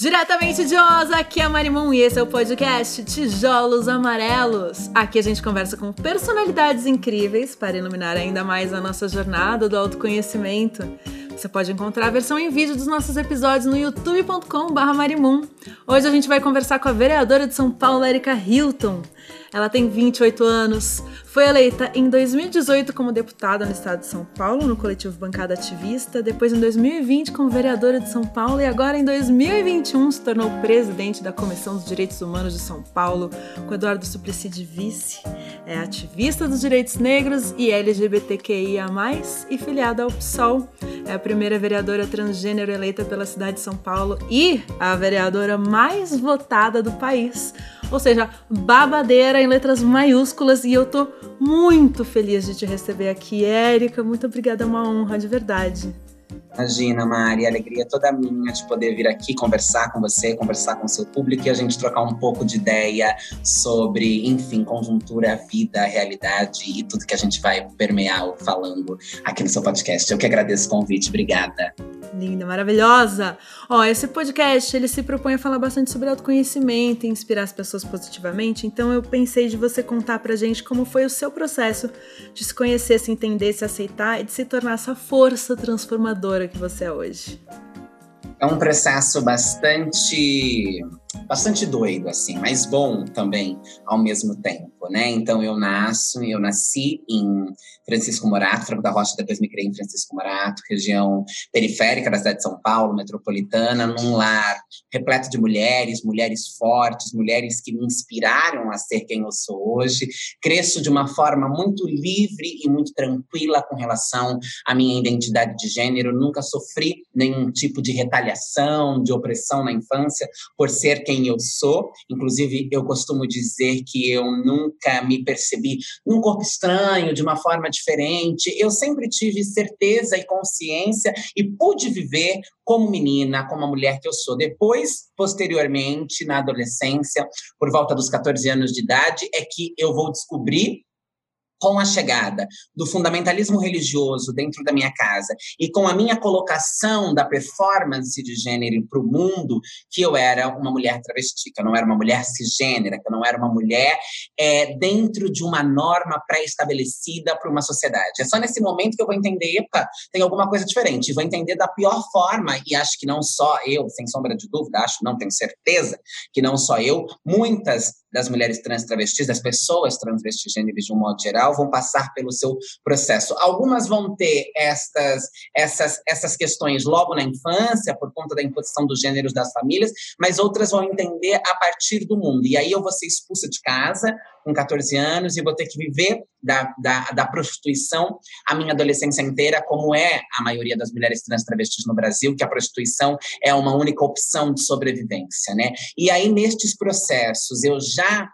Diretamente de Osa, aqui é a Marimon e esse é o podcast Tijolos Amarelos. Aqui a gente conversa com personalidades incríveis para iluminar ainda mais a nossa jornada do autoconhecimento. Você pode encontrar a versão em vídeo dos nossos episódios no youtube.com/marimum. Hoje a gente vai conversar com a vereadora de São Paulo, Erika Hilton. Ela tem 28 anos, foi eleita em 2018 como deputada no estado de São Paulo, no coletivo Bancada Ativista, depois em 2020 como vereadora de São Paulo e agora em 2021 se tornou presidente da Comissão dos Direitos Humanos de São Paulo, com Eduardo Suplicy de vice. É ativista dos direitos negros e LGBTQIA+, e filiada ao PSOL. É a primeira vereadora transgênero eleita pela cidade de São Paulo e a vereadora mais votada do país ou seja, babadeira em letras maiúsculas e eu tô muito feliz de te receber aqui, Érica. Muito obrigada, é uma honra de verdade. Imagina, Mari, a alegria toda minha de poder vir aqui conversar com você, conversar com seu público e a gente trocar um pouco de ideia sobre, enfim, conjuntura, vida, realidade e tudo que a gente vai permear falando aqui no seu podcast. Eu que agradeço o convite, obrigada linda, maravilhosa. Ó, esse podcast, ele se propõe a falar bastante sobre autoconhecimento e inspirar as pessoas positivamente, então eu pensei de você contar pra gente como foi o seu processo de se conhecer, se entender, se aceitar e de se tornar essa força transformadora que você é hoje. É um processo bastante bastante doido, assim, mas bom também ao mesmo tempo, né? Então eu nasço, eu nasci em Francisco Morato, Franco da Rocha, depois me criei em Francisco Morato, região periférica da cidade de São Paulo, metropolitana, num lar repleto de mulheres, mulheres fortes, mulheres que me inspiraram a ser quem eu sou hoje. Cresço de uma forma muito livre e muito tranquila com relação à minha identidade de gênero, nunca sofri nenhum tipo de retaliação, de opressão na infância por ser quem eu sou. Inclusive, eu costumo dizer que eu nunca me percebi num corpo estranho, de uma forma diferente. Eu sempre tive certeza e consciência e pude viver como menina, como a mulher que eu sou. Depois, posteriormente, na adolescência, por volta dos 14 anos de idade, é que eu vou descobrir com a chegada do fundamentalismo religioso dentro da minha casa e com a minha colocação da performance de gênero para o mundo, que eu era uma mulher travesti, que eu não era uma mulher cisgênera, que eu não era uma mulher é, dentro de uma norma pré-estabelecida para uma sociedade. É só nesse momento que eu vou entender, epa, tem alguma coisa diferente, vou entender da pior forma, e acho que não só eu, sem sombra de dúvida, acho, não tenho certeza, que não só eu, muitas das mulheres trans travestis, das pessoas transvestis gêneros de um modo geral, vão passar pelo seu processo. Algumas vão ter estas, essas, essas questões logo na infância, por conta da imposição dos gêneros das famílias, mas outras vão entender a partir do mundo. E aí eu vou ser expulsa de casa com 14 anos e vou ter que viver da, da, da prostituição a minha adolescência inteira, como é a maioria das mulheres trans travestis no Brasil, que a prostituição é uma única opção de sobrevivência, né? E aí, nestes processos, eu já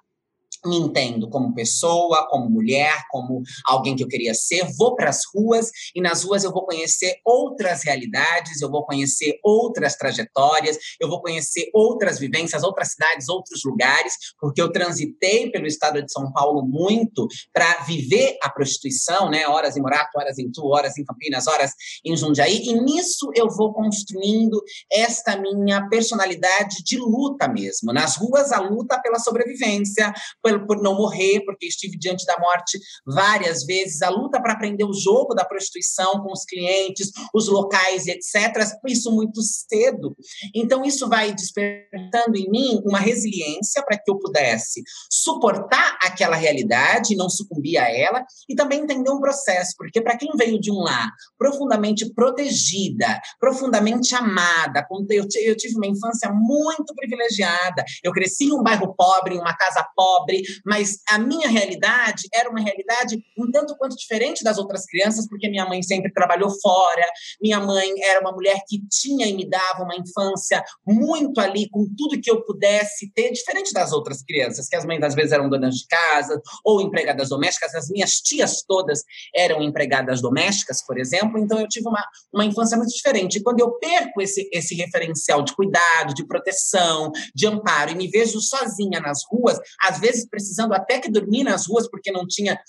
me entendo como pessoa, como mulher, como alguém que eu queria ser, vou para as ruas e nas ruas eu vou conhecer outras realidades, eu vou conhecer outras trajetórias, eu vou conhecer outras vivências, outras cidades, outros lugares, porque eu transitei pelo estado de São Paulo muito para viver a prostituição, né? Horas em Morato, horas em Tu, horas em Campinas, horas em Jundiaí, e nisso eu vou construindo esta minha personalidade de luta mesmo. Nas ruas a luta pela sobrevivência, por não morrer, porque estive diante da morte várias vezes, a luta para aprender o jogo da prostituição com os clientes, os locais etc. Isso muito cedo. Então, isso vai despertando em mim uma resiliência para que eu pudesse suportar aquela realidade não sucumbir a ela, e também entender um processo, porque para quem veio de um lar profundamente protegida, profundamente amada, eu tive uma infância muito privilegiada, eu cresci em um bairro pobre, em uma casa pobre, mas a minha realidade era uma realidade um tanto quanto diferente das outras crianças, porque minha mãe sempre trabalhou fora, minha mãe era uma mulher que tinha e me dava uma infância muito ali, com tudo que eu pudesse ter, diferente das outras crianças, que as mães às vezes eram donas de casa ou empregadas domésticas, as minhas tias todas eram empregadas domésticas, por exemplo, então eu tive uma, uma infância muito diferente. E quando eu perco esse, esse referencial de cuidado, de proteção, de amparo, e me vejo sozinha nas ruas, às vezes precisando até que dormir nas ruas porque não tinha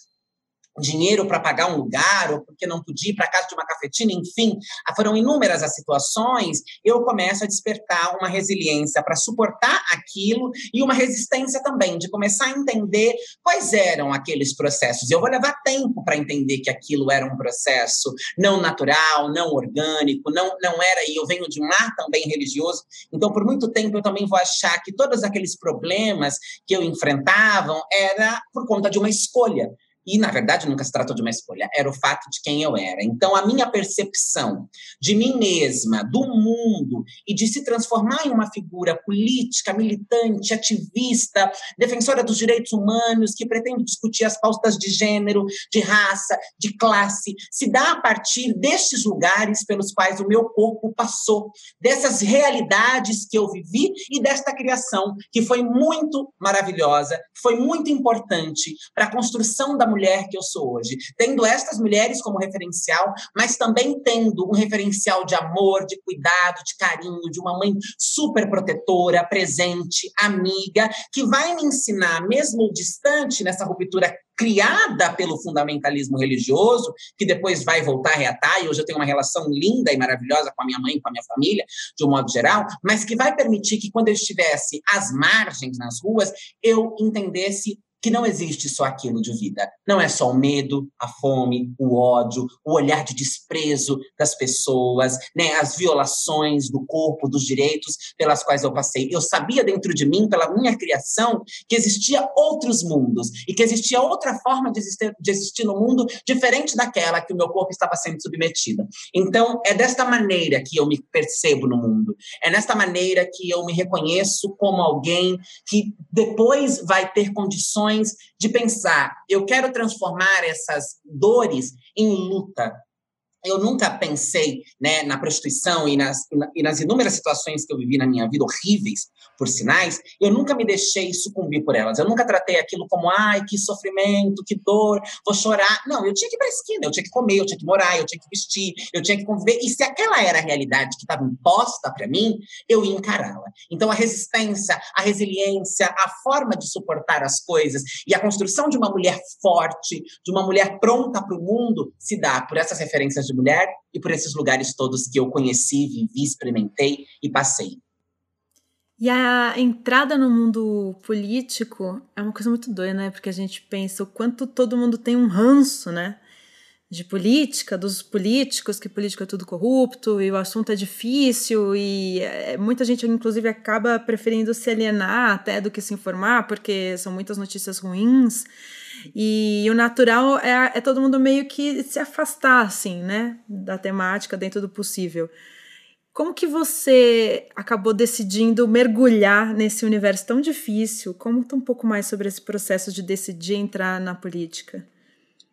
dinheiro para pagar um lugar, ou porque não podia ir para casa de uma cafetina, enfim, foram inúmeras as situações, eu começo a despertar uma resiliência para suportar aquilo e uma resistência também, de começar a entender quais eram aqueles processos. Eu vou levar tempo para entender que aquilo era um processo não natural, não orgânico, não, não era, e eu venho de um lar também religioso, então por muito tempo eu também vou achar que todos aqueles problemas que eu enfrentavam era por conta de uma escolha. E, na verdade, nunca se tratou de uma escolha, era o fato de quem eu era. Então, a minha percepção de mim mesma, do mundo, e de se transformar em uma figura política, militante, ativista, defensora dos direitos humanos, que pretende discutir as pautas de gênero, de raça, de classe, se dá a partir destes lugares pelos quais o meu corpo passou, dessas realidades que eu vivi e desta criação, que foi muito maravilhosa, foi muito importante para a construção da mulher mulher que eu sou hoje. Tendo estas mulheres como referencial, mas também tendo um referencial de amor, de cuidado, de carinho, de uma mãe super protetora, presente, amiga, que vai me ensinar, mesmo distante nessa ruptura criada pelo fundamentalismo religioso, que depois vai voltar a reatar, e hoje eu tenho uma relação linda e maravilhosa com a minha mãe, com a minha família, de um modo geral, mas que vai permitir que quando eu estivesse às margens nas ruas, eu entendesse que não existe só aquilo de vida. Não é só o medo, a fome, o ódio, o olhar de desprezo das pessoas, né, as violações do corpo, dos direitos pelas quais eu passei. Eu sabia dentro de mim, pela minha criação, que existia outros mundos e que existia outra forma de existir, de existir no mundo diferente daquela que o meu corpo estava sendo submetido. Então, é desta maneira que eu me percebo no mundo. É nesta maneira que eu me reconheço como alguém que depois vai ter condições de pensar, eu quero transformar essas dores em luta, eu nunca pensei né, na prostituição e nas, e nas inúmeras situações que eu vivi na minha vida, horríveis, por sinais, eu nunca me deixei sucumbir por elas. Eu nunca tratei aquilo como, ai, que sofrimento, que dor, vou chorar. Não, eu tinha que ir para a esquina, eu tinha que comer, eu tinha que morar, eu tinha que vestir, eu tinha que conviver. E se aquela era a realidade que estava imposta para mim, eu ia encará-la. Então, a resistência, a resiliência, a forma de suportar as coisas e a construção de uma mulher forte, de uma mulher pronta para o mundo, se dá por essas referências de mulher e por esses lugares todos que eu conheci, vivi, experimentei e passei. E a entrada no mundo político é uma coisa muito doida, né? Porque a gente pensa o quanto todo mundo tem um ranço, né? De política, dos políticos, que política é tudo corrupto e o assunto é difícil e é, muita gente, inclusive, acaba preferindo se alienar até do que se informar, porque são muitas notícias ruins. E o natural é, é todo mundo meio que se afastar, assim, né? Da temática dentro do possível. Como que você acabou decidindo mergulhar nesse universo tão difícil? Conta um pouco mais sobre esse processo de decidir entrar na política.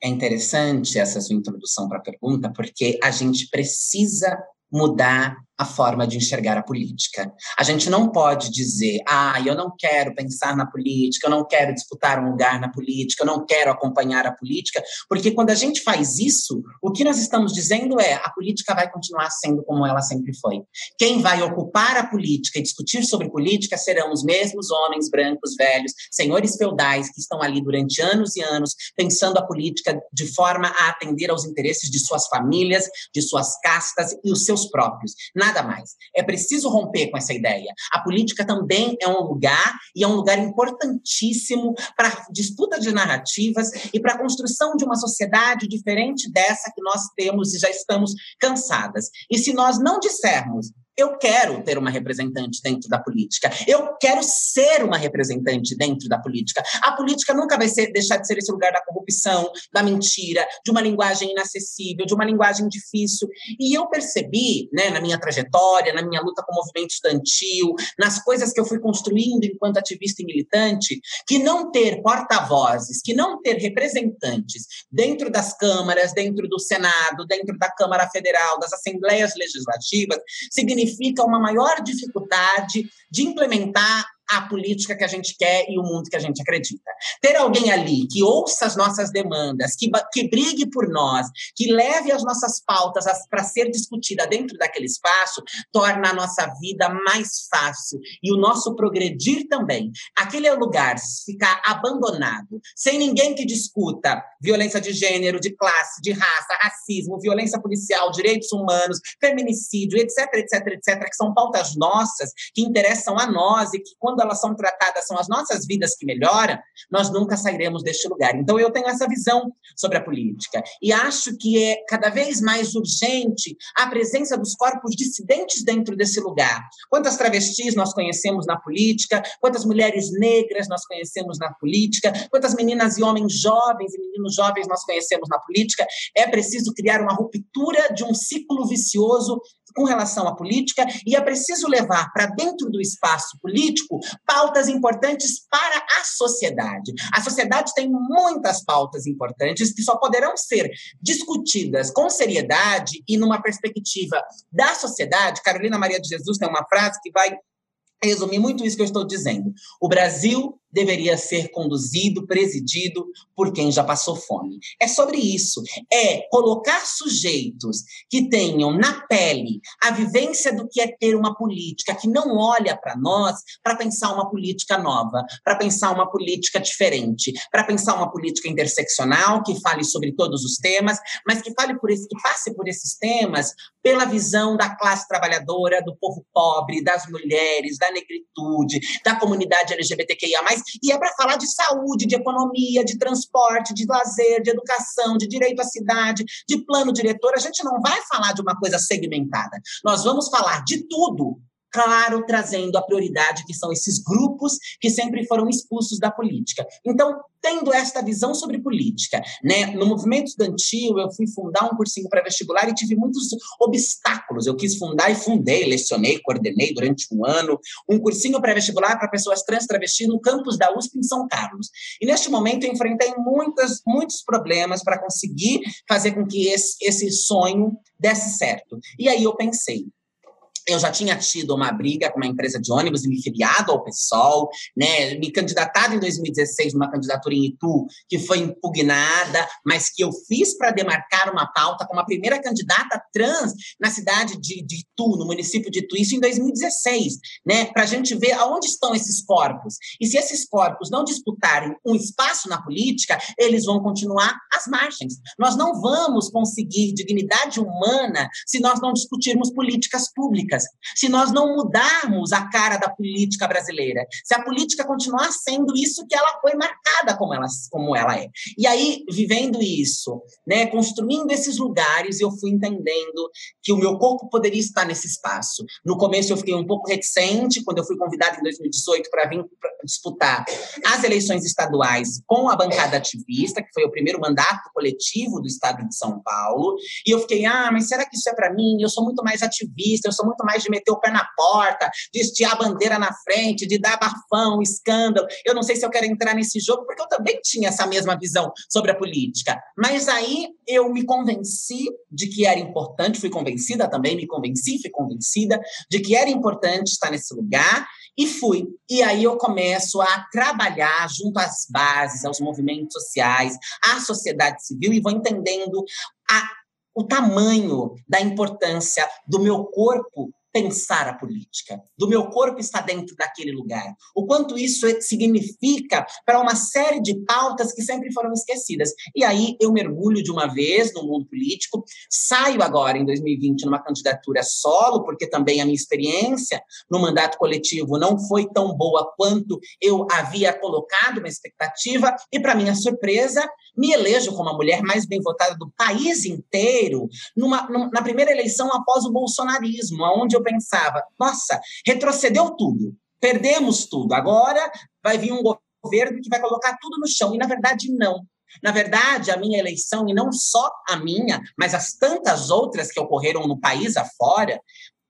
É interessante essa sua introdução para a pergunta, porque a gente precisa mudar a forma de enxergar a política. A gente não pode dizer, ah, eu não quero pensar na política, eu não quero disputar um lugar na política, eu não quero acompanhar a política, porque quando a gente faz isso, o que nós estamos dizendo é a política vai continuar sendo como ela sempre foi. Quem vai ocupar a política e discutir sobre política serão os mesmos homens brancos, velhos, senhores feudais que estão ali durante anos e anos pensando a política de forma a atender aos interesses de suas famílias, de suas castas e os seus próprios nada mais. É preciso romper com essa ideia. A política também é um lugar, e é um lugar importantíssimo para disputa de narrativas e para a construção de uma sociedade diferente dessa que nós temos e já estamos cansadas. E se nós não dissermos eu quero ter uma representante dentro da política. Eu quero ser uma representante dentro da política. A política nunca vai ser, deixar de ser esse lugar da corrupção, da mentira, de uma linguagem inacessível, de uma linguagem difícil. E eu percebi, né, na minha trajetória, na minha luta com o movimento estudantil, nas coisas que eu fui construindo enquanto ativista e militante, que não ter porta-vozes, que não ter representantes dentro das câmaras, dentro do Senado, dentro da Câmara Federal, das assembleias legislativas, significa significa uma maior dificuldade de implementar a política que a gente quer e o mundo que a gente acredita. Ter alguém ali que ouça as nossas demandas, que, que brigue por nós, que leve as nossas pautas para ser discutida dentro daquele espaço, torna a nossa vida mais fácil e o nosso progredir também. Aquele lugar ficar abandonado, sem ninguém que discuta violência de gênero, de classe, de raça, racismo, violência policial, direitos humanos, feminicídio, etc, etc, etc, que são pautas nossas, que interessam a nós e que, quando elas são tratadas, são as nossas vidas que melhoram, nós nunca sairemos deste lugar. Então, eu tenho essa visão sobre a política. E acho que é cada vez mais urgente a presença dos corpos dissidentes dentro desse lugar. Quantas travestis nós conhecemos na política, quantas mulheres negras nós conhecemos na política, quantas meninas e homens jovens e meninos jovens nós conhecemos na política. É preciso criar uma ruptura de um ciclo vicioso com relação à política e é preciso levar para dentro do espaço político pautas importantes para a sociedade. A sociedade tem muitas pautas importantes que só poderão ser discutidas com seriedade e numa perspectiva da sociedade. Carolina Maria de Jesus tem uma frase que vai resumir muito isso que eu estou dizendo. O Brasil deveria ser conduzido, presidido por quem já passou fome. É sobre isso. É colocar sujeitos que tenham na pele a vivência do que é ter uma política que não olha para nós para pensar uma política nova, para pensar uma política diferente, para pensar uma política interseccional que fale sobre todos os temas, mas que fale por esse, que passe por esses temas pela visão da classe trabalhadora, do povo pobre, das mulheres, da negritude, da comunidade LGBTQIA+, e é para falar de saúde, de economia, de transporte, de lazer, de educação, de direito à cidade, de plano diretor. A gente não vai falar de uma coisa segmentada. Nós vamos falar de tudo claro, trazendo a prioridade que são esses grupos que sempre foram expulsos da política. Então, tendo esta visão sobre política, né, no movimento estudantil, eu fui fundar um cursinho pré-vestibular e tive muitos obstáculos. Eu quis fundar e fundei, lecionei, coordenei durante um ano um cursinho pré-vestibular para pessoas trans travestis no campus da USP em São Carlos. E neste momento eu enfrentei muitas, muitos problemas para conseguir fazer com que esse, esse sonho desse certo. E aí eu pensei, eu já tinha tido uma briga com uma empresa de ônibus e me filiado ao PSOL, né? Me candidatado em 2016 numa candidatura em Itu, que foi impugnada, mas que eu fiz para demarcar uma pauta como a primeira candidata trans na cidade de, de Itu, no município de Itu, isso em 2016, né? Para a gente ver aonde estão esses corpos. E se esses corpos não disputarem um espaço na política, eles vão continuar às margens. Nós não vamos conseguir dignidade humana se nós não discutirmos políticas públicas políticas, se nós não mudarmos a cara da política brasileira, se a política continuar sendo isso que ela foi marcada como ela, como ela é. E aí, vivendo isso, né, construindo esses lugares, eu fui entendendo que o meu corpo poderia estar nesse espaço. No começo eu fiquei um pouco reticente, quando eu fui convidada em 2018 para vir disputar as eleições estaduais com a bancada ativista, que foi o primeiro mandato coletivo do estado de São Paulo, e eu fiquei, ah, mas será que isso é para mim? Eu sou muito mais ativista, eu sou muito mais de meter o pé na porta, de estiar a bandeira na frente, de dar bafão, escândalo. Eu não sei se eu quero entrar nesse jogo, porque eu também tinha essa mesma visão sobre a política. Mas aí eu me convenci de que era importante, fui convencida também, me convenci, fui convencida de que era importante estar nesse lugar e fui. E aí eu começo a trabalhar junto às bases, aos movimentos sociais, à sociedade civil e vou entendendo a o tamanho da importância do meu corpo pensar a política, do meu corpo estar dentro daquele lugar. O quanto isso significa para uma série de pautas que sempre foram esquecidas. E aí eu mergulho de uma vez no mundo político, saio agora em 2020 numa candidatura solo, porque também a minha experiência no mandato coletivo não foi tão boa quanto eu havia colocado uma expectativa, e para minha surpresa, me elejo como a mulher mais bem votada do país inteiro, numa, na primeira eleição após o bolsonarismo, onde eu pensava, nossa, retrocedeu tudo, perdemos tudo, agora vai vir um governo que vai colocar tudo no chão. E, na verdade, não. Na verdade, a minha eleição, e não só a minha, mas as tantas outras que ocorreram no país afora,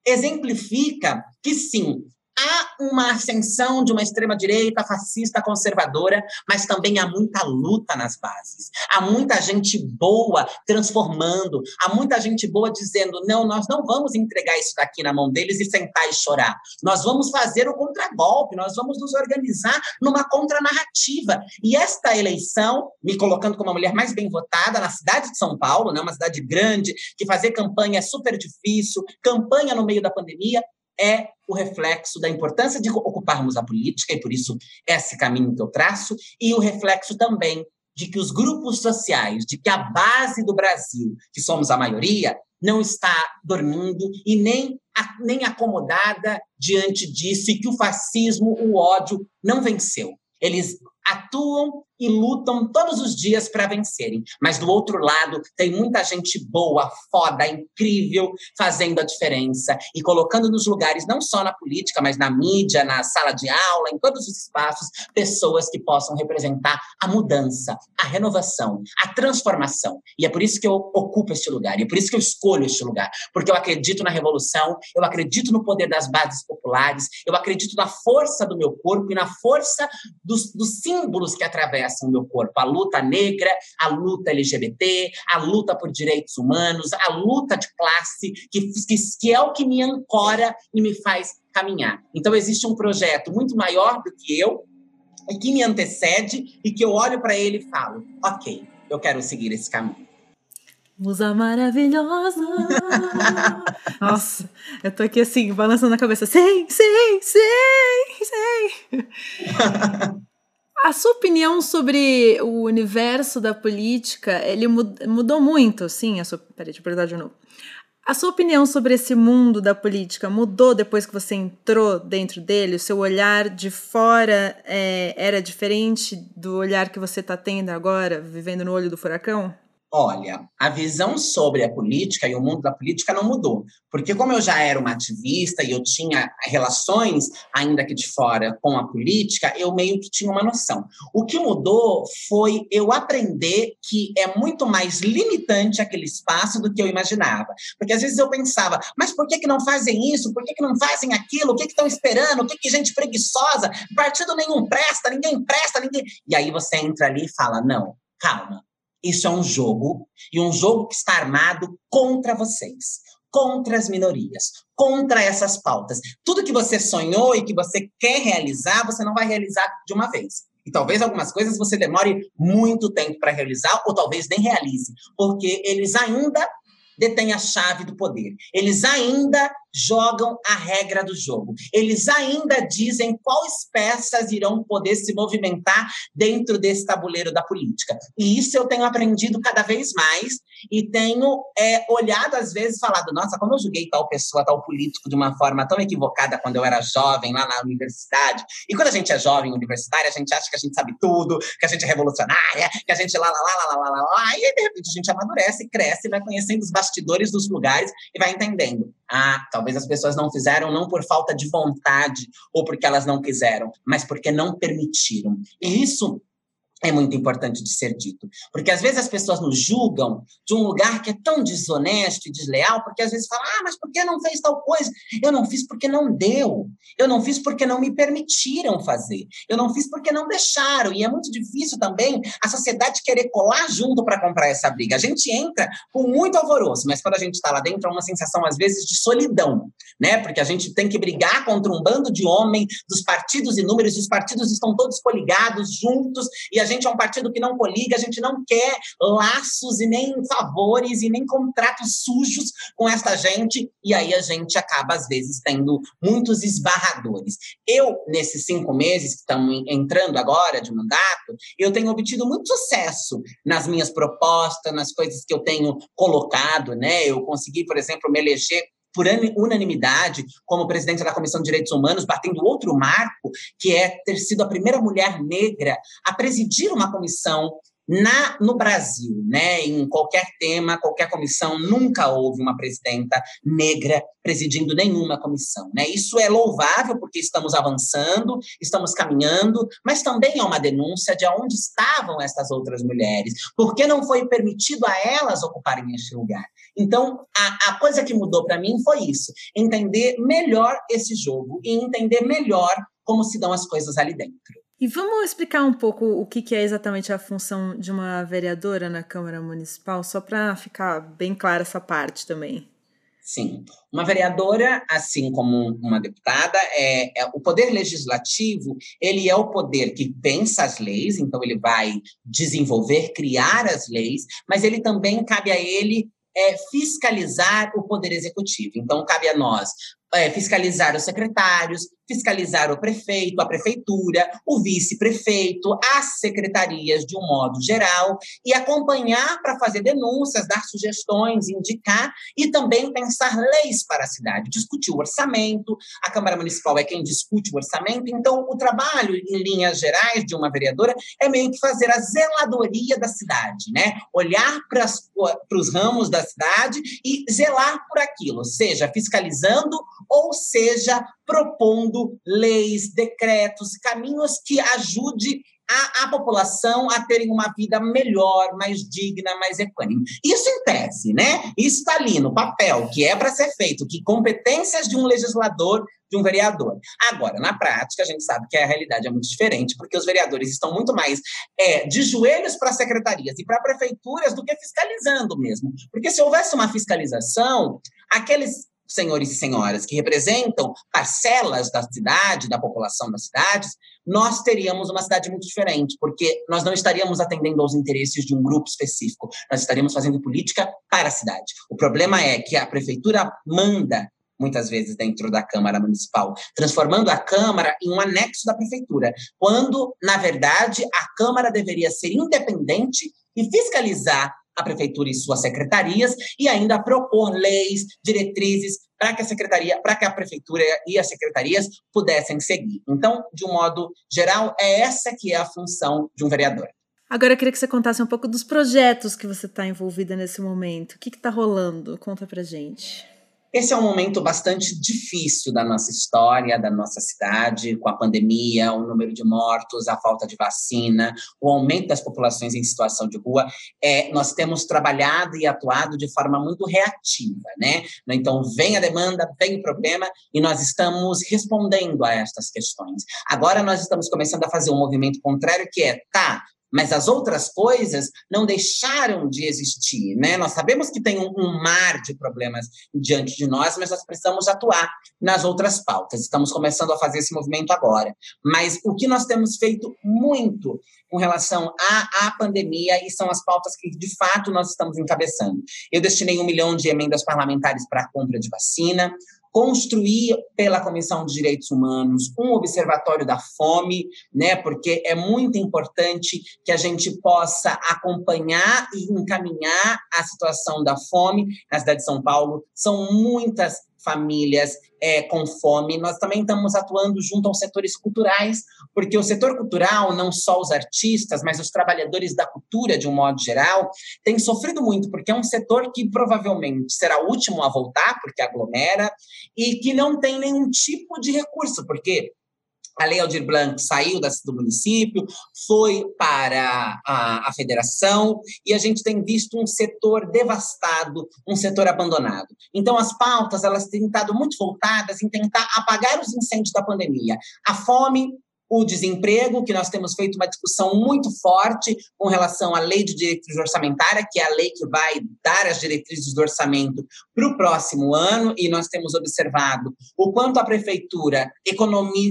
exemplifica que sim, há uma ascensão de uma extrema-direita fascista conservadora, mas também há muita luta nas bases. Há muita gente boa transformando, há muita gente boa dizendo: não, nós não vamos entregar isso daqui na mão deles e sentar e chorar. Nós vamos fazer o contragolpe, nós vamos nos organizar numa contranarrativa. E esta eleição, me colocando como a mulher mais bem votada na cidade de São Paulo, né, uma cidade grande, que fazer campanha é super difícil, campanha no meio da pandemia, é o reflexo da importância de ocuparmos a política, e por isso esse caminho que eu traço, e o reflexo também de que os grupos sociais, de que a base do Brasil, que somos a maioria, não está dormindo e nem, nem acomodada diante disso, e que o fascismo, o ódio, não venceu. Eles atuam e lutam todos os dias para vencerem. Mas do outro lado, tem muita gente boa, foda, incrível, fazendo a diferença e colocando nos lugares, não só na política, mas na mídia, na sala de aula, em todos os espaços, pessoas que possam representar a mudança, a renovação, a transformação. E é por isso que eu ocupo este lugar, e é por isso que eu escolho este lugar, porque eu acredito na revolução, eu acredito no poder das bases populares, eu acredito na força do meu corpo e na força dos, dos símbolos que atravessam o meu corpo. A luta negra, a luta LGBT, a luta por direitos humanos, a luta de classe, que, que, que é o que me ancora e me faz caminhar. Então, existe um projeto muito maior do que eu, e que me antecede, e que eu olho para ele e falo: ok, eu quero seguir esse caminho. Musa maravilhosa. Nossa, eu tô aqui assim, balançando a cabeça. Sei, sei, sei, sei. A sua opinião sobre o universo da política, ele mudou muito, sim, a sua... Peraí, deixa eu perguntar de novo. A sua opinião sobre esse mundo da política mudou depois que você entrou dentro dele? O seu olhar de fora é, era diferente do olhar que você está tendo agora, vivendo no olho do furacão? Olha, a visão sobre a política e o mundo da política não mudou, porque como eu já era uma ativista e eu tinha relações, ainda que de fora, com a política, eu meio que tinha uma noção. O que mudou foi eu aprender que é muito mais limitante aquele espaço do que eu imaginava. Porque às vezes eu pensava, mas por que, que não fazem isso? Por que, que não fazem aquilo? O que estão esperando? O que, que gente preguiçosa? Partido nenhum presta, ninguém presta, ninguém. E aí você entra ali e fala: não, calma isso é um jogo, e um jogo que está armado contra vocês, contra as minorias, contra essas pautas. Tudo que você sonhou e que você quer realizar, você não vai realizar de uma vez. E talvez algumas coisas você demore muito tempo para realizar, ou talvez nem realize, porque eles ainda detêm a chave do poder. Eles ainda jogam a regra do jogo. Eles ainda dizem quais peças irão poder se movimentar dentro desse tabuleiro da política. E isso eu tenho aprendido cada vez mais e tenho é, olhado às vezes falado, nossa, como eu julguei tal pessoa, tal político de uma forma tão equivocada quando eu era jovem lá na universidade. E quando a gente é jovem universitária, a gente acha que a gente sabe tudo, que a gente é revolucionária, que a gente lá, lá, lá, lá, lá, lá, lá, e aí, de repente a gente amadurece, cresce, vai conhecendo os bastidores dos lugares e vai entendendo. Ah, talvez as pessoas não fizeram não por falta de vontade ou porque elas não quiseram, mas porque não permitiram. E isso é muito importante de ser dito. Porque às vezes as pessoas nos julgam de um lugar que é tão desonesto e desleal, porque às vezes falam, ah, mas por que não fez tal coisa? Eu não fiz porque não deu. Eu não fiz porque não me permitiram fazer. Eu não fiz porque não deixaram. E é muito difícil também a sociedade querer colar junto para comprar essa briga. A gente entra com muito alvoroço, mas quando a gente está lá dentro, é uma sensação, às vezes, de solidão, né? Porque a gente tem que brigar contra um bando de homens dos partidos inúmeros, e os partidos estão todos coligados, juntos, e a gente gente é um partido que não coliga, a gente não quer laços e nem favores e nem contratos sujos com essa gente, e aí a gente acaba, às vezes, tendo muitos esbarradores. Eu, nesses cinco meses que estamos entrando agora de mandato, eu tenho obtido muito sucesso nas minhas propostas, nas coisas que eu tenho colocado, né? Eu consegui, por exemplo, me eleger por unanimidade como presidente da Comissão de Direitos Humanos, batendo outro marco, que é ter sido a primeira mulher negra a presidir uma comissão na, no Brasil, né, em qualquer tema, qualquer comissão, nunca houve uma presidenta negra presidindo nenhuma comissão. Né? Isso é louvável porque estamos avançando, estamos caminhando, mas também é uma denúncia de onde estavam essas outras mulheres, por que não foi permitido a elas ocuparem este lugar. Então, a, a coisa que mudou para mim foi isso: entender melhor esse jogo e entender melhor como se dão as coisas ali dentro. E vamos explicar um pouco o que é exatamente a função de uma vereadora na Câmara Municipal, só para ficar bem clara essa parte também. Sim. Uma vereadora, assim como uma deputada, é, é, o poder legislativo, ele é o poder que pensa as leis, então ele vai desenvolver, criar as leis, mas ele também cabe a ele é, fiscalizar o poder executivo. Então, cabe a nós é, fiscalizar os secretários, fiscalizar o prefeito, a prefeitura, o vice-prefeito, as secretarias de um modo geral e acompanhar para fazer denúncias, dar sugestões, indicar e também pensar leis para a cidade, discutir o orçamento. A Câmara Municipal é quem discute o orçamento, então o trabalho em linhas gerais de uma vereadora é meio que fazer a zeladoria da cidade, né? Olhar para os ramos da cidade e zelar por aquilo, seja fiscalizando ou seja propondo leis, decretos, caminhos que ajude a, a, população a terem uma vida melhor, mais digna, mais equânime. Isso em tese, né? Isso está ali no papel, que é para ser feito, que competências de um legislador, de um vereador. Agora, na prática, a gente sabe que a realidade é muito diferente, porque os vereadores estão muito mais é, de joelhos para secretarias e para prefeituras do que fiscalizando mesmo. Porque se houvesse uma fiscalização, aqueles senhores e senhoras que representam parcelas da cidade, da população das cidades, nós teríamos uma cidade muito diferente, porque nós não estaríamos atendendo aos interesses de um grupo específico, nós estaríamos fazendo política para a cidade. O problema é que a prefeitura manda muitas vezes dentro da Câmara Municipal, transformando a Câmara em um anexo da prefeitura, quando, na verdade, a Câmara deveria ser independente e fiscalizar a prefeitura e suas secretarias e ainda propor leis, diretrizes para que a secretaria, para que a prefeitura e as secretarias pudessem seguir. Então, de um modo geral, é essa que é a função de um vereador. Agora eu queria que você contasse um pouco dos projetos que você está envolvida nesse momento. O que está rolando? Conta pra gente. Esse é um momento bastante difícil da nossa história, da nossa cidade, com a pandemia, o número de mortos, a falta de vacina, o aumento das populações em situação de rua. É, nós temos trabalhado e atuado de forma muito reativa, né? Então, vem a demanda, vem o problema e nós estamos respondendo a estas questões. Agora, nós estamos começando a fazer um movimento contrário, que é, tá, mas as outras coisas não deixaram de existir, né? Nós sabemos que tem um, um, mar de problemas diante de nós, mas nós precisamos atuar nas outras pautas. Estamos começando a fazer esse movimento agora. Mas o que nós temos feito muito com relação à, à pandemia e são as pautas que, de fato, nós estamos encabeçando. Eu destinei um milhão de emendas parlamentares para a compra de vacina, construir pela Comissão de Direitos Humanos um observatório da fome, né? Porque é muito importante que a gente possa acompanhar e encaminhar a situação da fome na cidade de São Paulo. São muitas famílias é, com fome. Nós também estamos atuando junto aos setores culturais, porque o setor cultural, não só os artistas, mas os trabalhadores da cultura, de um modo geral, tem sofrido muito, porque é um setor que provavelmente será o último a voltar, porque aglomera, e que não tem nenhum tipo de recurso, porque a Lei Aldir Blanc saiu do município, foi para a, a, federação, e a gente tem visto um setor devastado, um setor abandonado. Então, as pautas elas têm estado muito voltadas em tentar apagar os incêndios da pandemia. A fome, o desemprego, que nós temos feito uma discussão muito forte com relação à lei de diretriz orçamentária, que é a lei que vai dar as diretrizes do orçamento para o próximo ano, e nós temos observado o quanto a prefeitura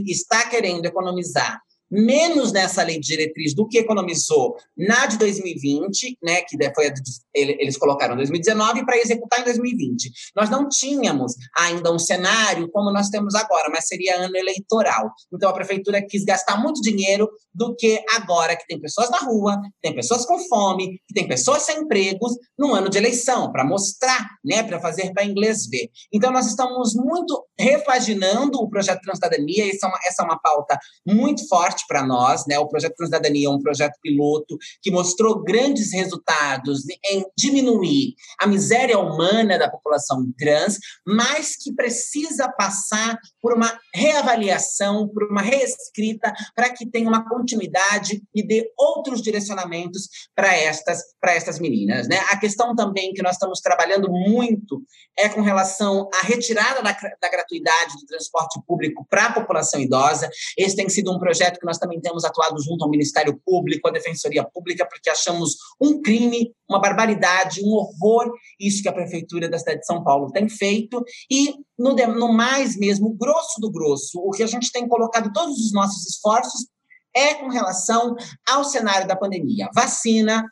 está querendo economizar menos nessa lei de diretriz do que economizou na de 2020, né, que foi a, eles colocaram em 2019 para executar em 2020. Nós não tínhamos ainda um cenário como nós temos agora, mas seria ano eleitoral. Então a prefeitura quis gastar muito dinheiro do que agora que tem pessoas na rua, tem pessoas com fome, tem pessoas sem empregos no ano de eleição, para mostrar, né, para fazer para inglês ver. Então nós estamos muito repaginando o projeto Transcidadania, essa é uma, essa é uma pauta muito forte para nós, né? O projeto Transcidadania é um projeto piloto que mostrou grandes resultados em diminuir a miséria humana da população trans, mas que precisa passar por uma reavaliação, por uma reescrita, para que tenha uma continuidade e dê outros direcionamentos para estas, para estas meninas. Né? A questão também que nós estamos trabalhando muito é com relação à retirada da, da gratuidade do transporte público para a população idosa. Esse tem sido um projeto que nós também temos atuado junto ao Ministério Público, à Defensoria Pública, porque achamos um crime, uma barbaridade, um horror isso que a Prefeitura da cidade de São Paulo tem feito. E, no, no mais mesmo, grosso do grosso, o que a gente tem colocado todos os nossos esforços é com relação ao cenário da pandemia. Vacina,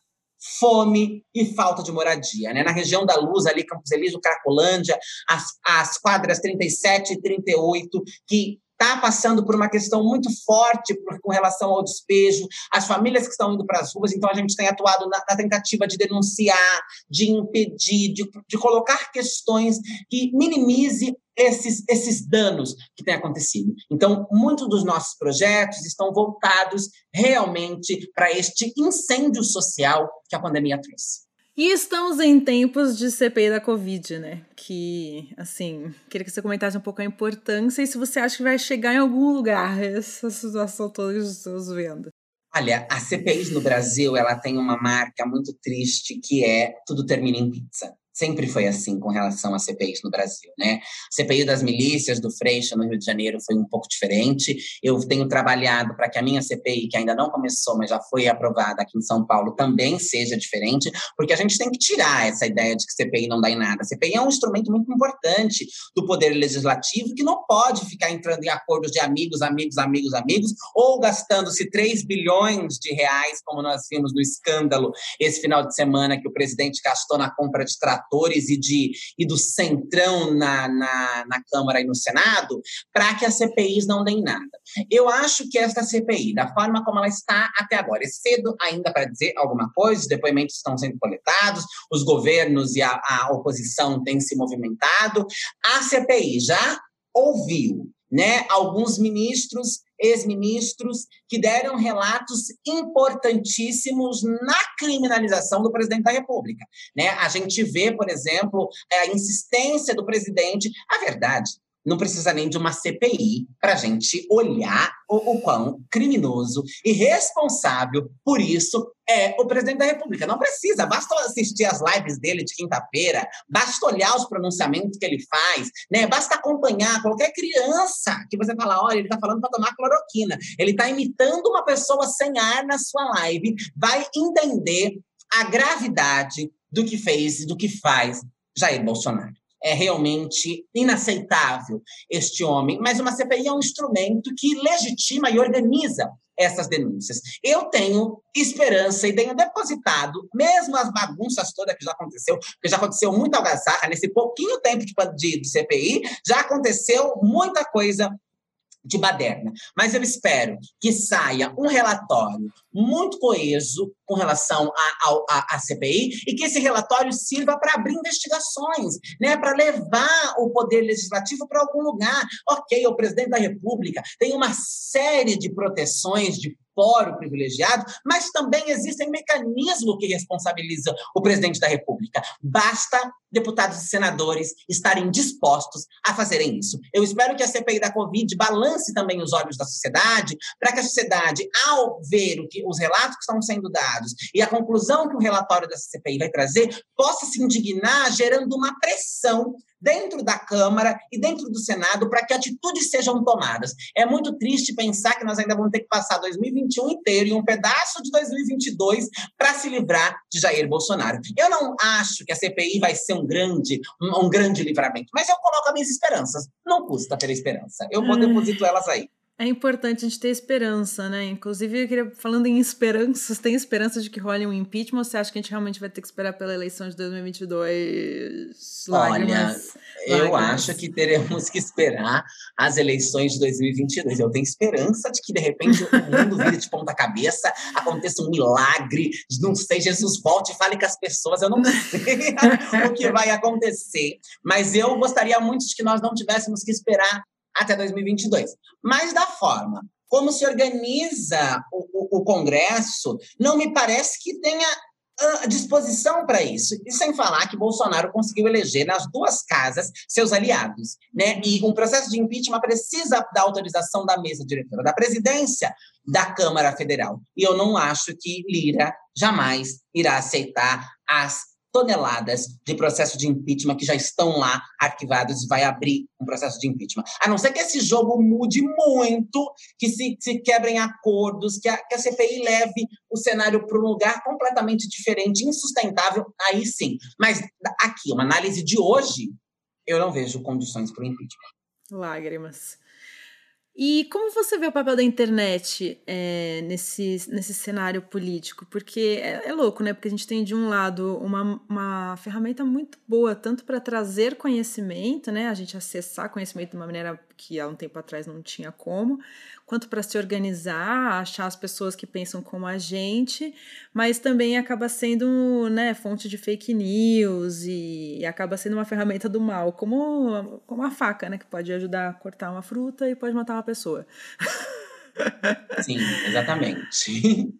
fome e falta de moradia. Né? Na região da Luz, ali, Campos Elísio, Cracolândia, as, as quadras 37 e 38, que está passando por uma questão muito forte com relação ao despejo, as famílias que estão indo para as ruas, então a gente tem atuado na, na tentativa de denunciar, de impedir, de, de colocar questões que minimize esses, esses danos que têm acontecido. Então, muitos dos nossos projetos estão voltados realmente para este incêndio social que a pandemia trouxe. E estamos em tempos de CPI da Covid, né? Que, assim, queria que você comentasse um pouco a importância e se você acha que vai chegar em algum lugar essa situação toda que estamos vendo. Olha, a CPI no Brasil, ela tem uma marca muito triste que é tudo termina em pizza. Sempre foi assim com relação a CPIs no Brasil, né? A CPI das milícias do Freixo no Rio de Janeiro foi um pouco diferente. Eu tenho trabalhado para que a minha CPI, que ainda não começou, mas já foi aprovada aqui em São Paulo, também seja diferente, porque a gente tem que tirar essa ideia de que CPI não dá em nada. A CPI é um instrumento muito importante do poder legislativo que não pode ficar entrando em acordos de amigos, amigos, amigos, amigos, ou gastando-se 3 bilhões de reais, como nós vimos no escândalo esse final de semana que o presidente gastou na compra de trator atores e, de, e do centrão na, na, na Câmara e no Senado, para que as CPIs não deem nada. Eu acho que esta CPI, da forma como ela está até agora, é cedo ainda para dizer alguma coisa, os depoimentos estão sendo coletados, os governos e a, a oposição têm se movimentado. A CPI já ouviu né, alguns ministros ex-ministros que deram relatos importantíssimos na criminalização do presidente da República. Né? A gente vê, por exemplo, a insistência do presidente. A verdade não precisa nem de uma CPI para a gente olhar o, o quão criminoso e responsável por isso é o presidente da República. Não precisa, basta assistir as lives dele de quinta-feira, basta olhar os pronunciamentos que ele faz, né? Basta acompanhar qualquer criança que você fala, olha, ele está falando para tomar cloroquina, ele está imitando uma pessoa sem ar na sua live, vai entender a gravidade do que fez e do que faz Jair Bolsonaro é realmente inaceitável este homem, mas uma CPI é um instrumento que legitima e organiza essas denúncias. Eu tenho esperança e tenho depositado, mesmo as bagunças todas que já aconteceu, porque já aconteceu muita algazarra nesse pouquinho tempo de, de, de CPI, já aconteceu muita coisa de baderna. Mas eu espero que saia um relatório muito coeso com relação à CPI e que esse relatório sirva para abrir investigações, né, para levar o poder legislativo para algum lugar. Ok, o presidente da República tem uma série de proteções, de fórum privilegiado, mas também existem mecanismos que responsabilizam o presidente da República. Basta deputados e senadores estarem dispostos a fazerem isso. Eu espero que a CPI da Covid balance também os olhos da sociedade, para que a sociedade, ao ver o que, os relatos que estão sendo dados e a conclusão que o relatório dessa CPI vai trazer, possa se indignar, gerando uma pressão dentro da Câmara e dentro do Senado para que atitudes sejam tomadas. É muito triste pensar que nós ainda vamos ter que passar 2021 inteiro e um pedaço de 2022 para se livrar de Jair Bolsonaro. Eu não acho que a CPI vai ser um grande, um, um grande livramento, mas eu coloco as minhas esperanças. Não custa ter esperança. Eu vou deposito elas aí. É importante a gente ter esperança, né? Inclusive, eu queria, falando em esperanças, tem esperança de que role um impeachment ou você acha que a gente realmente vai ter que esperar pela eleição de 2022? Lágrimas, Olha, eu acho que teremos que esperar as eleições de 2022. Eu tenho esperança de que, de repente, o mundo vire de ponta cabeça, aconteça um milagre, não sei, Jesus volte e fale com as pessoas. Eu não sei o que vai acontecer, mas eu gostaria muito de que nós não tivéssemos que esperar até 2022. Mas da forma como se organiza o, o, o Congresso, não me parece que tenha a disposição para isso. E sem falar que Bolsonaro conseguiu eleger nas duas casas seus aliados. Né? E um processo de impeachment precisa da autorização da mesa diretora da presidência da Câmara Federal. E eu não acho que Lira jamais irá aceitar as toneladas de processo de impeachment que já estão lá arquivados e vai abrir um processo de impeachment. A não ser que esse jogo mude muito, que se, se quebrem acordos, que a, que a CPI leve o cenário para um lugar completamente diferente, insustentável, aí sim. Mas aqui, uma análise de hoje, eu não vejo condições para o impeachment. Lágrimas. E como você vê o papel da internet é, nesse, nesse cenário político? Porque é, é, louco, né? Porque a gente tem, de um lado, uma, uma ferramenta muito boa, tanto para trazer conhecimento, né? A gente acessar conhecimento de uma maneira que há um tempo atrás não tinha como, quanto para se organizar, achar as pessoas que pensam como a gente, mas também acaba sendo né, fonte de fake news e, e acaba sendo uma ferramenta do mal, como, como a faca, né, que pode ajudar a cortar uma fruta e pode matar uma pessoa. Sim, exatamente.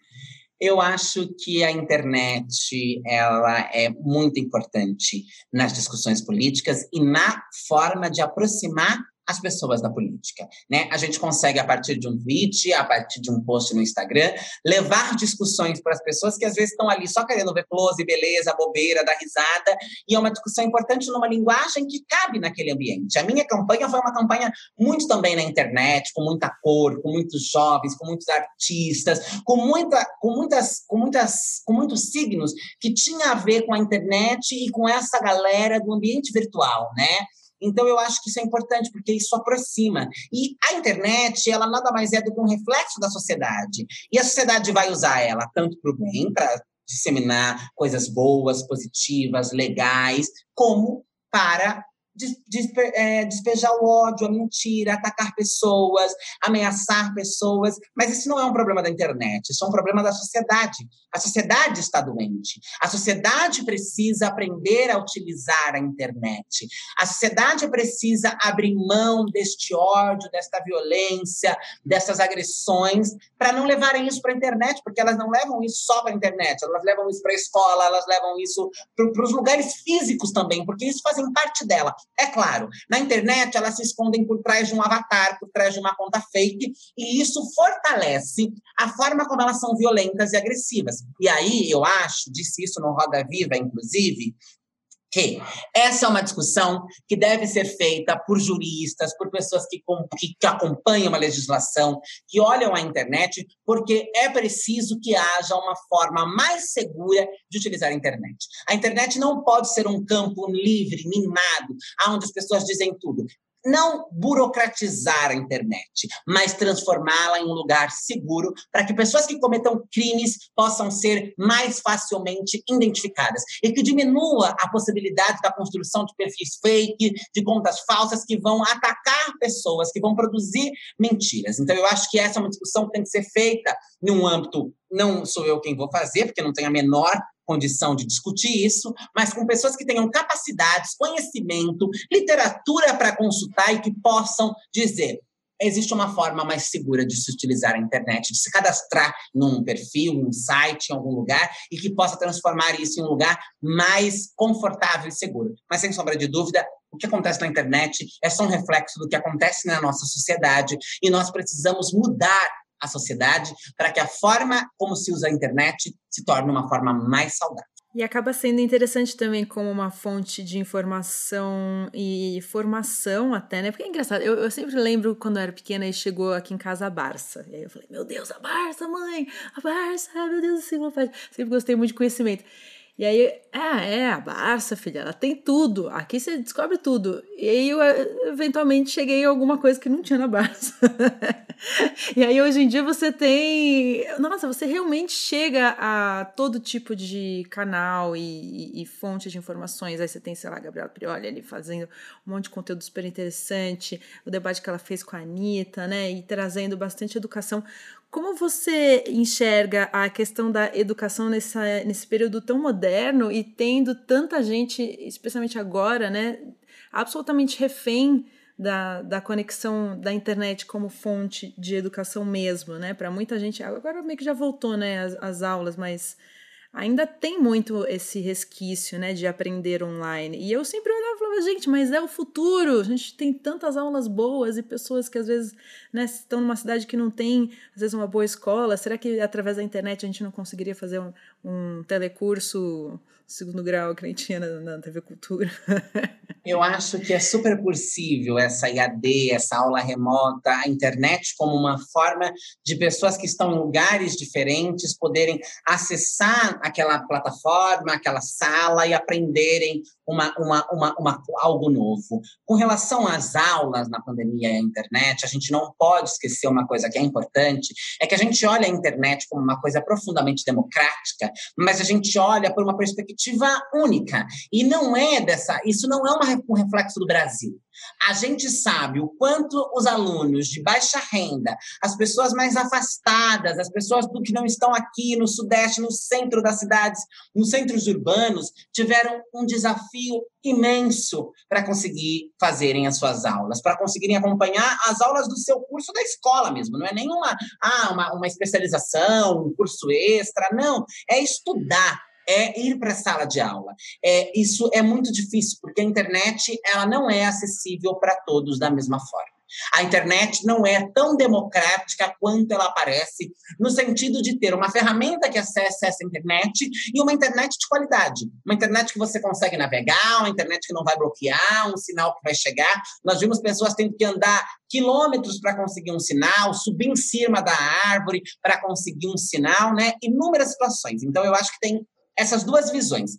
Eu acho que a internet ela é muito importante nas discussões políticas e na forma de aproximar as pessoas da política, né? A gente consegue a partir de um tweet, a partir de um post no Instagram, levar discussões para as pessoas que às vezes estão ali só querendo ver close, beleza, bobeira, dar risada, e é uma discussão importante numa linguagem que cabe naquele ambiente. A minha campanha foi uma campanha muito também na internet, com muita cor, com muitos jovens, com muitos artistas, com muita com muitas com muitas com muitos signos que tinha a ver com a internet e com essa galera do ambiente virtual, né? Então, eu acho que isso é importante, porque isso aproxima. E a internet, ela nada mais é do que um reflexo da sociedade. E a sociedade vai usar ela tanto para o bem, para disseminar coisas boas, positivas, legais, como para despejar o ódio, a mentira, atacar pessoas, ameaçar pessoas. Mas isso não é um problema da internet, isso é um problema da sociedade. A sociedade está doente. A sociedade precisa aprender a utilizar a internet. A sociedade precisa abrir mão deste ódio, desta violência, dessas agressões, para não levarem isso para a internet, porque elas não levam isso só para a internet, elas levam isso para a escola, elas levam isso para os lugares físicos também, porque isso fazem parte dela. É claro, na internet elas se escondem por trás de um avatar, por trás de uma conta fake, e isso fortalece a forma como elas são violentas e agressivas. E aí eu acho, disse isso no Roda Viva, inclusive, que essa é uma discussão que deve ser feita por juristas, por pessoas que, que, que, acompanham a legislação, que olham a internet, porque é preciso que haja uma forma mais segura de utilizar a internet. A internet não pode ser um campo livre, minado, onde as pessoas dizem tudo não burocratizar a internet, mas transformá-la em um lugar seguro para que pessoas que cometam crimes possam ser mais facilmente identificadas e que diminua a possibilidade da construção de perfis fake, de contas falsas que vão atacar pessoas, que vão produzir mentiras. Então, eu acho que essa é uma discussão que tem que ser feita num âmbito não sou eu quem vou fazer, porque não tenho a menor condição de discutir isso, mas com pessoas que tenham capacidades, conhecimento, literatura para consultar e que possam dizer: existe uma forma mais segura de se utilizar a internet, de se cadastrar num perfil, num site, em algum lugar, e que possa transformar isso em um lugar mais confortável e seguro. Mas, sem sombra de dúvida, o que acontece na internet é só um reflexo do que acontece na nossa sociedade, e nós precisamos mudar a sociedade para que a forma como se usa a internet se torne uma forma mais saudável. E acaba sendo interessante também como uma fonte de informação e formação até, né? Porque é engraçado, eu, eu sempre lembro quando eu era pequena e chegou aqui em casa a Barça. E aí eu falei, meu Deus, a Barça, mãe! A Barça, meu Deus, do céu, Sempre gostei muito de conhecimento. E aí, é, é, a Barça, filha, ela tem tudo. Aqui você descobre tudo. E aí eu eventualmente cheguei a alguma coisa que não tinha na Barça. e aí hoje em dia você tem. Nossa, você realmente chega a todo tipo de canal e, e, e fonte de informações. Aí você tem, sei lá, Gabriela Prioli ali fazendo um monte de conteúdo super interessante, o debate que ela fez com a Anitta, né? E trazendo bastante educação como você enxerga a questão da educação nessa, nesse período tão moderno e tendo tanta gente, especialmente agora, né, absolutamente refém da, da conexão da internet como fonte de educação mesmo, né? Para muita gente, agora meio que já voltou, né, as, as aulas, mas ainda tem muito esse resquício, né, de aprender online. E eu sempre olhava e falava, gente, mas é o futuro. A gente tem tantas aulas boas e pessoas que às vezes, né, estão numa cidade que não tem, às vezes, uma boa escola. Será que através da internet a gente não conseguiria fazer um, um telecurso segundo grau que nem tinha na, na TV Cultura? Eu acho que é super possível essa IAD, essa aula remota, a internet como uma forma de pessoas que estão em lugares diferentes poderem acessar aquela plataforma, aquela sala e aprenderem uma, uma, uma, uma, algo novo. Com relação às aulas na pandemia e à internet, a gente não pode esquecer uma coisa que é importante, é que a gente olha a internet como uma coisa profundamente democrática, mas a gente olha por uma perspectiva única. E não é dessa, isso não é uma, um reflexo do Brasil. A gente sabe o quanto os alunos de baixa renda, as pessoas mais afastadas, as pessoas do que não estão aqui no sudeste, no centro das cidades, nos centros urbanos, tiveram um desafio imenso para conseguir fazerem as suas aulas, para conseguirem acompanhar as aulas do seu curso da escola mesmo. Não é nenhuma ah, uma, uma especialização, um curso extra, não. É estudar é ir para a sala de aula. É, isso é muito difícil, porque a internet ela não é acessível para todos da mesma forma. A internet não é tão democrática quanto ela parece, no sentido de ter uma ferramenta que acessa essa internet e uma internet de qualidade. Uma internet que você consegue navegar, uma internet que não vai bloquear, um sinal que vai chegar. Nós vimos pessoas tendo que andar quilômetros para conseguir um sinal, subir em cima da árvore para conseguir um sinal, né? Inúmeras situações. Então, eu acho que tem essas duas visões.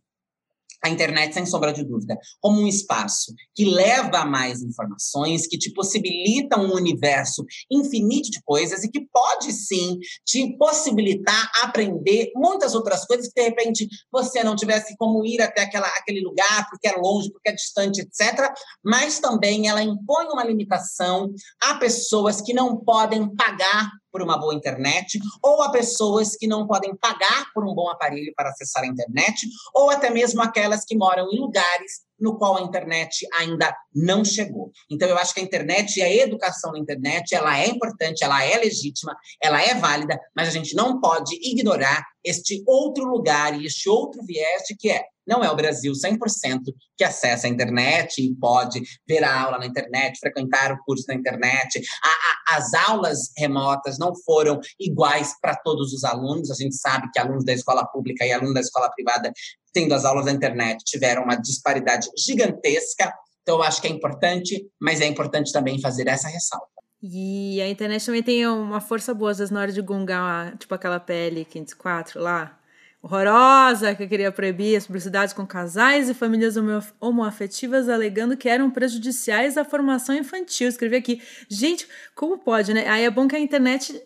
A internet, sem sombra de dúvida, como um espaço que leva a mais informações, que te possibilita um universo infinito de coisas e que pode sim te possibilitar aprender muitas outras coisas que de repente você não tivesse como ir até aquela, aquele lugar, porque é longe, porque é distante, etc. Mas também ela impõe uma limitação a pessoas que não podem pagar por uma boa internet, ou a pessoas que não podem pagar por um bom aparelho para acessar a internet, ou até mesmo aquelas que moram em lugares no qual a internet ainda não chegou. Então eu acho que a internet e a educação na internet, ela é importante, ela é legítima, ela é válida, mas a gente não pode ignorar este outro lugar e este outro viés de que é não é o Brasil 100% que acessa a internet e pode ver a aula na internet, frequentar o curso na internet. A, a, as aulas remotas não foram iguais para todos os alunos. A gente sabe que alunos da escola pública e alunos da escola privada, tendo as aulas na internet, tiveram uma disparidade gigantesca. Então, eu acho que é importante, mas é importante também fazer essa ressalva. E a internet também tem uma força boa, às vezes, na hora de gongar, tipo aquela pele 504 lá, horrorosa que queria proibir as publicidades com casais e famílias homoafetivas, alegando que eram prejudiciais à formação infantil. Escrevi aqui. Gente, como pode, né? Aí é bom que a internet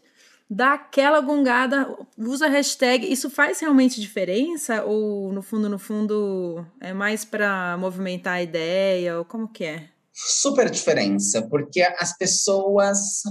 dá aquela gongada, usa hashtag. Isso faz realmente diferença? Ou, no fundo, no fundo, é mais para movimentar a ideia? Ou como que é? Super diferença, porque as pessoas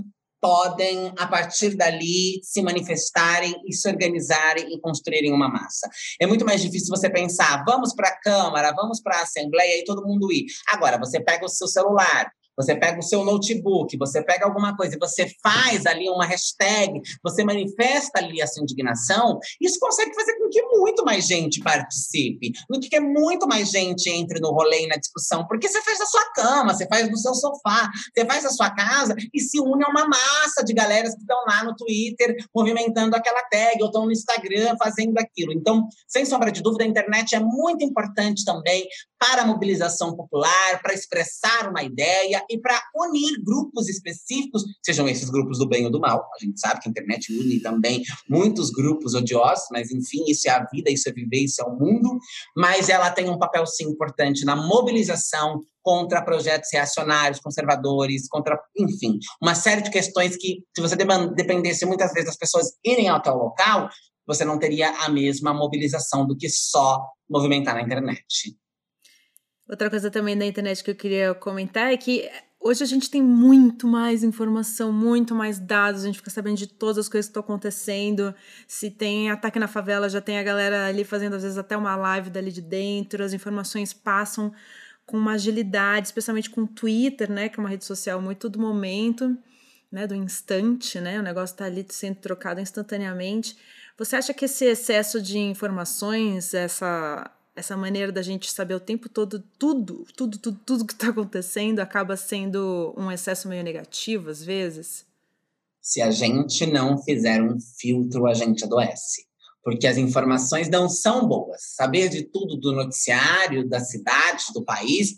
podem, a partir dali, se manifestarem e se organizarem e construírem uma massa. É muito mais difícil você pensar, vamos para a Câmara, vamos para a Assembleia e todo mundo ir. Agora, você pega o seu celular, você pega o seu notebook, você pega alguma coisa e você faz ali uma hashtag, você manifesta ali a sua indignação, isso consegue fazer com que muito mais gente participe, com que muito mais gente entre no rolê e na discussão, porque você faz da sua cama, você faz do seu sofá, você faz da sua casa e se une a uma massa de galeras que estão lá no Twitter movimentando aquela tag, ou estão no Instagram fazendo aquilo. Então, sem sombra de dúvida, a internet é muito importante também para a mobilização popular, para expressar uma ideia e para unir grupos específicos, sejam esses grupos do bem ou do mal. A gente sabe que a internet une também muitos grupos odiosos, mas enfim, isso é a vida, isso é viver, isso é o mundo. Mas ela tem um papel, sim, importante na mobilização contra projetos reacionários, conservadores, contra, enfim, uma série de questões que, se você dependesse muitas vezes das pessoas irem ao tal local, você não teria a mesma mobilização do que só movimentar na internet. Outra coisa também da internet que eu queria comentar é que hoje a gente tem muito mais informação, muito mais dados, a gente fica sabendo de todas as coisas que estão acontecendo. Se tem ataque na favela, já tem a galera ali fazendo às vezes até uma live dali de dentro, as informações passam com uma agilidade, especialmente com o Twitter, né, que é uma rede social muito do momento, né, do instante, né, o negócio está ali sendo trocado instantaneamente. Você acha que esse excesso de informações, essa essa maneira da gente saber o tempo todo tudo, tudo, tudo, tudo que está acontecendo acaba sendo um excesso meio negativo às vezes? Se a gente não fizer um filtro, a gente adoece porque as informações não são boas. Saber de tudo do noticiário, da cidade, do país,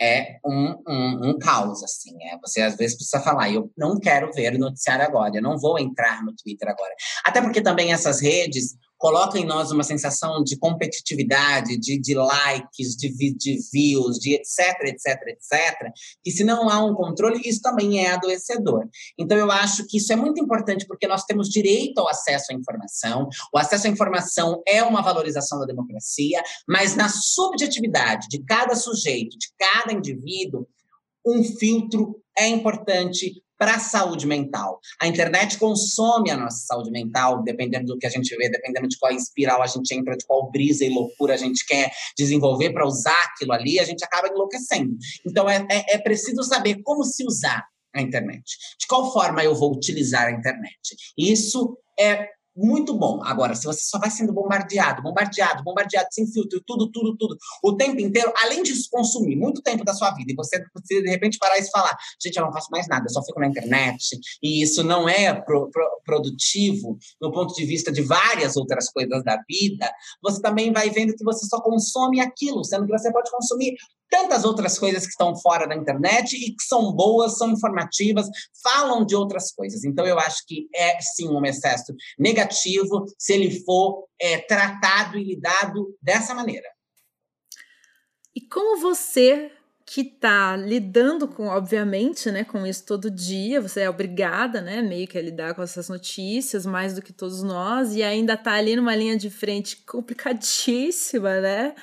é um, um, um caos, assim. É. Você às vezes precisa falar, eu não quero ver noticiário agora, eu não vou entrar no Twitter agora. Até porque também essas redes coloca em nós uma sensação de competitividade, de, de likes, de, de views, de etc, etc, etc, que se não há um controle, isso também é adoecedor. Então, eu acho que isso é muito importante, porque nós temos direito ao acesso à informação, o acesso à informação é uma valorização da democracia, mas na subjetividade de cada sujeito, de cada indivíduo, um filtro é importante para a saúde mental. A internet consome a nossa saúde mental, dependendo do que a gente vê, dependendo de qual espiral a gente entra, de qual brisa e loucura a gente quer desenvolver para usar aquilo ali, a gente acaba enlouquecendo. Então, é, é, é preciso saber como se usar a internet. De qual forma eu vou utilizar a internet. Isso é muito bom. Agora, se você só vai sendo bombardeado, bombardeado, bombardeado, sem filtro, tudo, tudo, tudo, o tempo inteiro, além de consumir muito tempo da sua vida, e você, você de repente parar e falar, gente, eu não faço mais nada, eu só fico na internet, e isso não é pro, pro, produtivo no ponto de vista de várias outras coisas da vida, você também vai vendo que você só consome aquilo, sendo que você pode consumir tantas outras coisas que estão fora da internet e que são boas, são informativas, falam de outras coisas. Então, eu acho que é sim um excesso negativo se ele for é, tratado e lidado dessa maneira. E como você que está lidando com, obviamente, né, com isso todo dia, você é obrigada, né, meio que a lidar com essas notícias, mais do que todos nós, e ainda está ali numa linha de frente complicadíssima, né?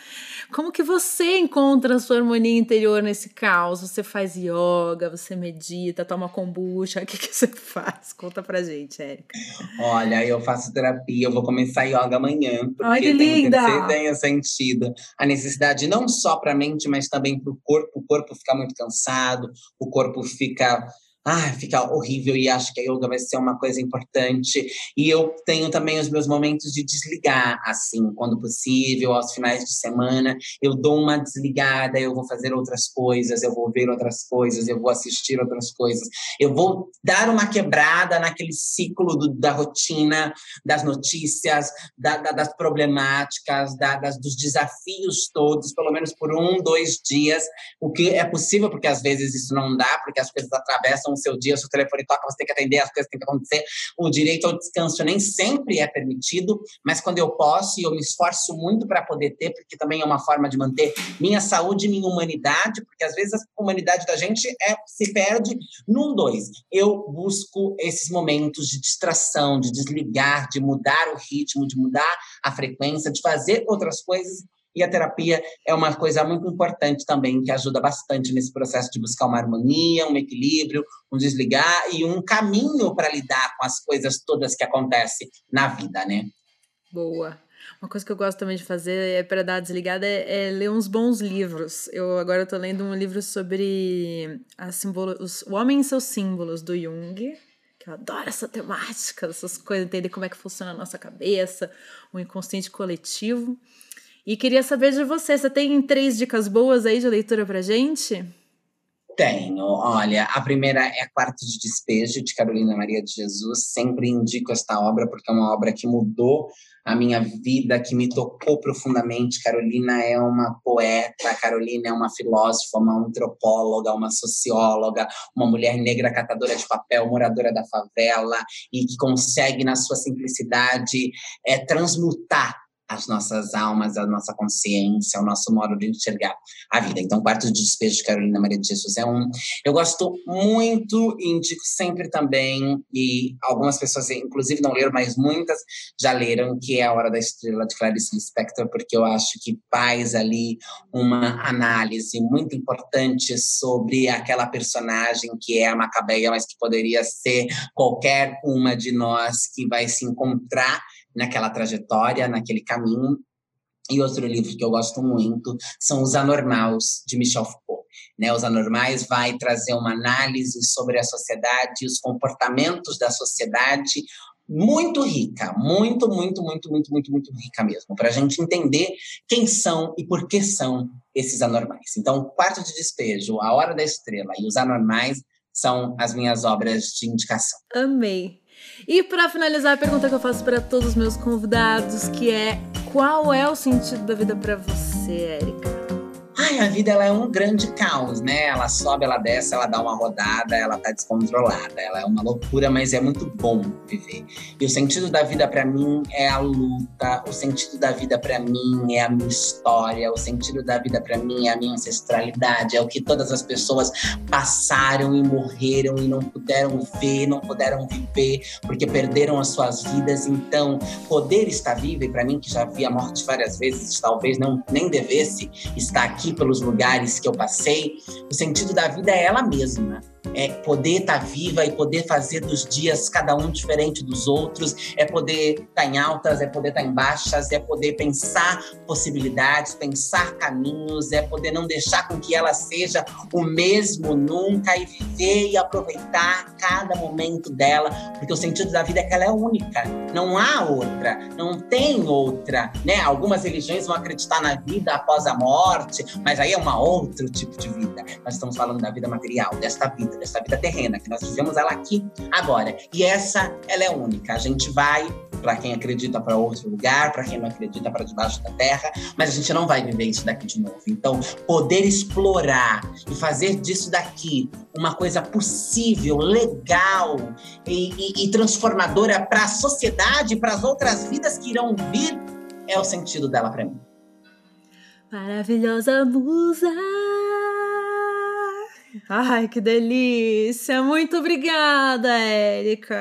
Como que você encontra a sua harmonia interior nesse caos? Você faz yoga, você medita, toma kombucha, o que, que você faz? Conta pra gente, Érica. Olha, eu faço terapia, eu vou começar yoga amanhã, porque Ai, que linda! tenho sentido a necessidade não só para a mente, mas também para o corpo o corpo fica muito cansado, o corpo fica ah, fica horrível e acho que a yoga vai ser uma coisa importante. E eu tenho também os meus momentos de desligar, assim, quando possível, aos finais de semana, eu dou uma desligada, eu vou fazer outras coisas, eu vou ver outras coisas, eu vou assistir outras coisas, eu vou dar uma quebrada naquele ciclo do, da rotina, das notícias, da, da, das problemáticas, da, das, dos desafios todos, pelo menos por um, dois dias, o que é possível, porque às vezes isso não dá, porque as coisas atravessam o seu dia, seu telefone toca, você tem que atender, as coisas têm que acontecer. O direito ao descanso nem sempre é permitido, mas quando eu posso, e eu me esforço muito para poder ter, porque também é uma forma de manter minha saúde e minha humanidade, porque às vezes a humanidade da gente é, se perde num dois. Eu busco esses momentos de distração, de desligar, de mudar o ritmo, de mudar a frequência, de fazer outras coisas e a terapia é uma coisa muito importante também, que ajuda bastante nesse processo de buscar uma harmonia, um equilíbrio, um desligar e um caminho para lidar com as coisas todas que acontecem na vida, né? Boa. Uma coisa que eu gosto também de fazer é para dar desligada é, é, ler uns bons livros. Eu agora estou lendo um livro sobre a simbolo, os, o homem e seus símbolos do Jung, que eu adoro essa temática, essas coisas, entender como é que funciona a nossa cabeça, o inconsciente coletivo. E queria saber de você, você tem três dicas boas aí de leitura pra gente? Tenho, olha, a primeira é Quarto de Despejo, de Carolina Maria de Jesus. Sempre indico esta obra, porque é uma obra que mudou a minha vida, que me tocou profundamente. Carolina é uma poeta, Carolina é uma filósofa, uma antropóloga, uma socióloga, uma mulher negra catadora de papel, moradora da favela, e que consegue, na sua simplicidade, é, transmutar as nossas almas, a nossa consciência, o nosso modo de enxergar a vida. Então, Quarto de Despejo de Carolina Maria de Jesus é um. Eu gosto muito, indico sempre também, e algumas pessoas, inclusive, não leram, mas muitas já leram, que é A Hora da Estrela de Clarice Lispector, porque eu acho que faz ali uma análise muito importante sobre aquela personagem que é a Macabeia, mas que poderia ser qualquer uma de nós que vai se encontrar naquela trajetória, naquele caminho. E outro livro que eu gosto muito são Os Anormais, de Michel Foucault. Né, Os Anormais vai trazer uma análise sobre a sociedade os comportamentos da sociedade muito rica, muito, muito, muito, muito, muito, muito rica mesmo, para a gente entender quem são e por que são esses anormais. Então, Quarto de Despejo, A Hora da Estrela e Os Anormais são as minhas obras de indicação. Amei. E para finalizar, a pergunta que eu faço para todos os meus convidados, que é qual é o sentido da vida para você, Érica? A vida ela é um grande caos, né? Ela sobe, ela desce, ela dá uma rodada, ela tá descontrolada. Ela é uma loucura, mas é muito bom viver. E o sentido da vida para mim é a luta, o sentido da vida para mim é a minha história, o sentido da vida para mim é a minha ancestralidade, é o que todas as pessoas passaram e morreram e não puderam ver, não puderam viver, porque perderam as suas vidas. Então, poder estar vivo, e para mim que já vi a morte várias vezes, talvez não nem devesse estar aqui, pelos lugares que eu passei, o sentido da vida é ela mesma é poder estar tá viva e poder fazer dos dias cada um diferente dos outros, é poder estar tá em altas, é poder estar tá em baixas, é poder pensar possibilidades, pensar caminhos, é poder não deixar com que ela seja o mesmo nunca e viver e aproveitar cada momento dela, porque o sentido da vida é que ela é única, não há outra, não tem outra, né? Algumas religiões vão acreditar na vida após a morte, mas aí é um outro tipo de vida. Nós estamos falando da vida material, desta vida dessa vida terrena, que nós vivemos ela aqui agora. E essa, ela é única. A gente vai para quem acredita para outro lugar, para quem não acredita para debaixo da terra, mas a gente não vai viver isso daqui de novo. Então, poder explorar e fazer disso daqui uma coisa possível, legal e, e, e transformadora para a sociedade, para as outras vidas que irão vir, é o sentido dela para mim. Maravilhosa musa! Ai, que delícia! Muito obrigada, Érica!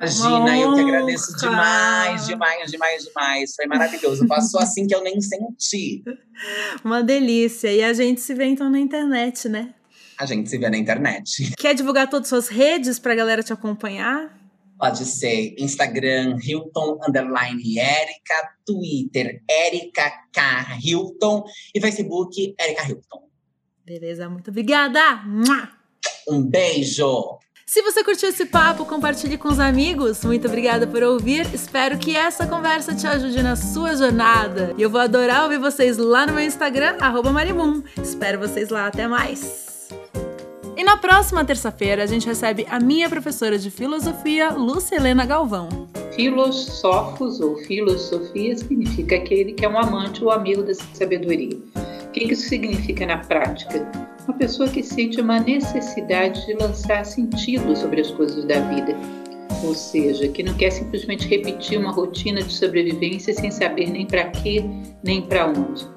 Imagina, eu que agradeço demais, demais, demais, demais. Foi maravilhoso. Passou assim que eu nem senti. Uma delícia. E a gente se vê então na internet, né? A gente se vê na internet. Quer divulgar todas as suas redes para a galera te acompanhar? Pode ser Instagram, Hilton, underline Erika, Twitter, Erika K. Hilton e Facebook, Erika Hilton. Beleza, muito obrigada! Um beijo! Se você curtiu esse papo, compartilhe com os amigos. Muito obrigada por ouvir. Espero que essa conversa te ajude na sua jornada. E eu vou adorar ouvir vocês lá no meu Instagram, Marimun. Espero vocês lá. Até mais! E na próxima terça-feira a gente recebe a minha professora de filosofia, Lúcia Helena Galvão. Filosofos ou filosofia significa aquele que é um amante ou amigo da sabedoria que isso significa na prática? Uma pessoa que sente uma necessidade de lançar sentido sobre as coisas da vida, ou seja, que não quer simplesmente repetir uma rotina de sobrevivência sem saber nem para quê nem para onde.